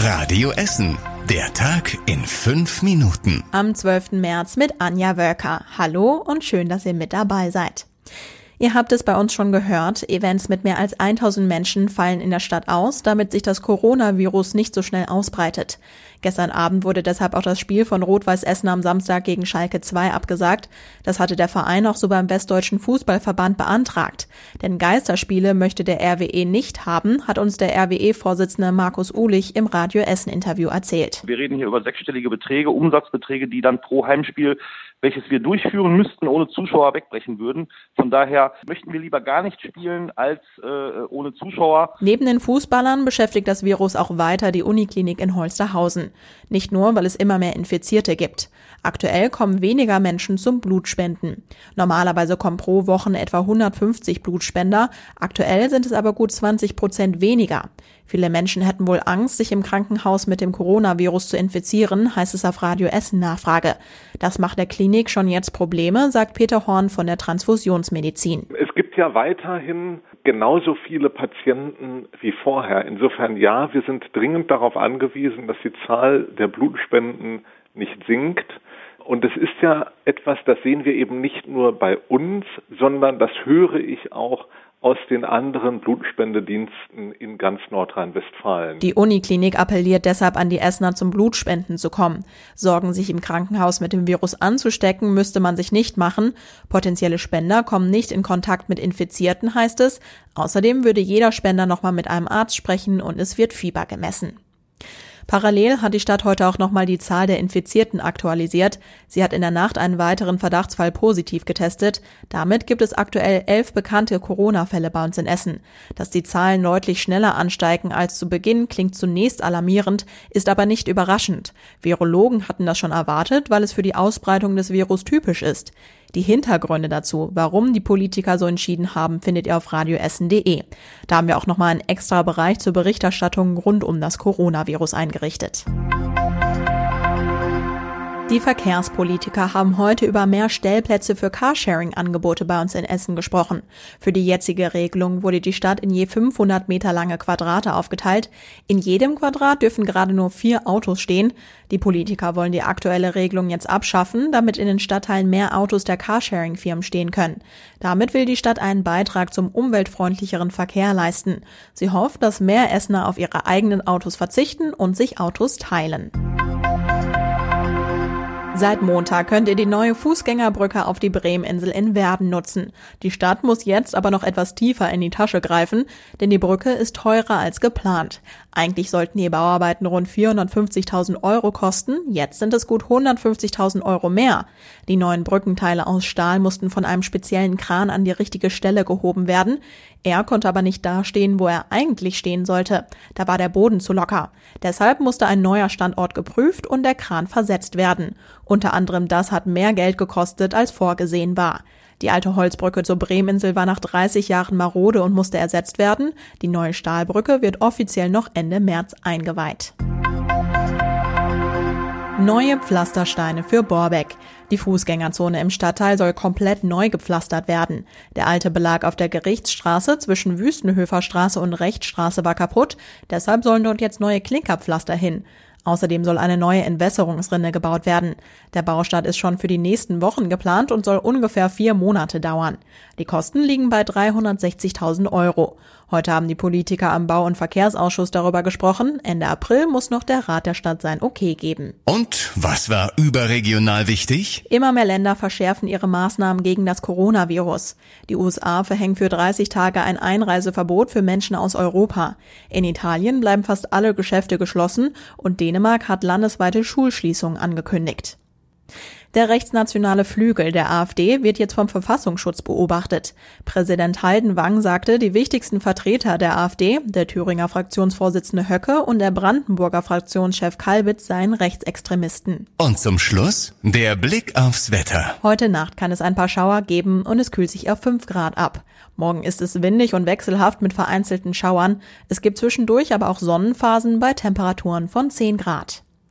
Radio Essen. Der Tag in fünf Minuten. Am 12. März mit Anja Wölker. Hallo und schön, dass ihr mit dabei seid. Ihr habt es bei uns schon gehört, Events mit mehr als 1000 Menschen fallen in der Stadt aus, damit sich das Coronavirus nicht so schnell ausbreitet. Gestern Abend wurde deshalb auch das Spiel von Rot-Weiß Essen am Samstag gegen Schalke 2 abgesagt. Das hatte der Verein auch so beim Westdeutschen Fußballverband beantragt. Denn Geisterspiele möchte der RWE nicht haben, hat uns der RWE-Vorsitzende Markus Uhlich im Radio Essen Interview erzählt. Wir reden hier über sechsstellige Beträge, Umsatzbeträge, die dann pro Heimspiel welches wir durchführen müssten, ohne Zuschauer wegbrechen würden. Von daher möchten wir lieber gar nicht spielen als äh, ohne Zuschauer. Neben den Fußballern beschäftigt das Virus auch weiter die Uniklinik in Holsterhausen. Nicht nur, weil es immer mehr Infizierte gibt. Aktuell kommen weniger Menschen zum Blutspenden. Normalerweise kommen pro Woche etwa 150 Blutspender. Aktuell sind es aber gut 20 Prozent weniger. Viele Menschen hätten wohl Angst, sich im Krankenhaus mit dem Coronavirus zu infizieren, heißt es auf Radio Essen Nachfrage. Das macht der Klinik schon jetzt Probleme, sagt Peter Horn von der Transfusionsmedizin. Es gibt ja weiterhin genauso viele Patienten wie vorher. Insofern ja, wir sind dringend darauf angewiesen, dass die Zahl der Blutspenden nicht sinkt. Und es ist ja etwas, das sehen wir eben nicht nur bei uns, sondern das höre ich auch aus den anderen Blutspendediensten in ganz Nordrhein-Westfalen. Die Uniklinik appelliert deshalb an die Essener zum Blutspenden zu kommen. Sorgen, sich im Krankenhaus mit dem Virus anzustecken, müsste man sich nicht machen. Potenzielle Spender kommen nicht in Kontakt mit Infizierten, heißt es. Außerdem würde jeder Spender nochmal mit einem Arzt sprechen und es wird Fieber gemessen. Parallel hat die Stadt heute auch nochmal die Zahl der Infizierten aktualisiert. Sie hat in der Nacht einen weiteren Verdachtsfall positiv getestet. Damit gibt es aktuell elf bekannte Corona-Fälle bei uns in Essen. Dass die Zahlen deutlich schneller ansteigen als zu Beginn, klingt zunächst alarmierend, ist aber nicht überraschend. Virologen hatten das schon erwartet, weil es für die Ausbreitung des Virus typisch ist. Die Hintergründe dazu, warum die Politiker so entschieden haben, findet ihr auf radioessen.de. Da haben wir auch nochmal einen extra Bereich zur Berichterstattung rund um das Coronavirus eingerichtet. Die Verkehrspolitiker haben heute über mehr Stellplätze für Carsharing-Angebote bei uns in Essen gesprochen. Für die jetzige Regelung wurde die Stadt in je 500 Meter lange Quadrate aufgeteilt. In jedem Quadrat dürfen gerade nur vier Autos stehen. Die Politiker wollen die aktuelle Regelung jetzt abschaffen, damit in den Stadtteilen mehr Autos der Carsharing-Firmen stehen können. Damit will die Stadt einen Beitrag zum umweltfreundlicheren Verkehr leisten. Sie hofft, dass mehr Essener auf ihre eigenen Autos verzichten und sich Autos teilen. Seit Montag könnt ihr die neue Fußgängerbrücke auf die Bremeninsel in Werden nutzen. Die Stadt muss jetzt aber noch etwas tiefer in die Tasche greifen, denn die Brücke ist teurer als geplant. Eigentlich sollten die Bauarbeiten rund 450.000 Euro kosten, jetzt sind es gut 150.000 Euro mehr. Die neuen Brückenteile aus Stahl mussten von einem speziellen Kran an die richtige Stelle gehoben werden. Er konnte aber nicht dastehen, wo er eigentlich stehen sollte. Da war der Boden zu locker. Deshalb musste ein neuer Standort geprüft und der Kran versetzt werden. Unter anderem das hat mehr Geld gekostet, als vorgesehen war. Die alte Holzbrücke zur Bremeninsel war nach 30 Jahren marode und musste ersetzt werden. Die neue Stahlbrücke wird offiziell noch Ende März eingeweiht. Neue Pflastersteine für Borbeck. Die Fußgängerzone im Stadtteil soll komplett neu gepflastert werden. Der alte Belag auf der Gerichtsstraße zwischen Wüstenhöferstraße und Rechtstraße war kaputt, deshalb sollen dort jetzt neue Klinkerpflaster hin. Außerdem soll eine neue Entwässerungsrinne gebaut werden. Der Baustart ist schon für die nächsten Wochen geplant und soll ungefähr vier Monate dauern. Die Kosten liegen bei 360.000 Euro. Heute haben die Politiker am Bau- und Verkehrsausschuss darüber gesprochen. Ende April muss noch der Rat der Stadt sein Okay geben. Und was war überregional wichtig? Immer mehr Länder verschärfen ihre Maßnahmen gegen das Coronavirus. Die USA verhängen für 30 Tage ein Einreiseverbot für Menschen aus Europa. In Italien bleiben fast alle Geschäfte geschlossen und Dänemark hat landesweite Schulschließungen angekündigt. Der rechtsnationale Flügel der AfD wird jetzt vom Verfassungsschutz beobachtet. Präsident Haldenwang sagte, die wichtigsten Vertreter der AfD, der Thüringer Fraktionsvorsitzende Höcke und der Brandenburger Fraktionschef Kalbitz seien Rechtsextremisten. Und zum Schluss der Blick aufs Wetter. Heute Nacht kann es ein paar Schauer geben und es kühlt sich auf 5 Grad ab. Morgen ist es windig und wechselhaft mit vereinzelten Schauern. Es gibt zwischendurch aber auch Sonnenphasen bei Temperaturen von 10 Grad.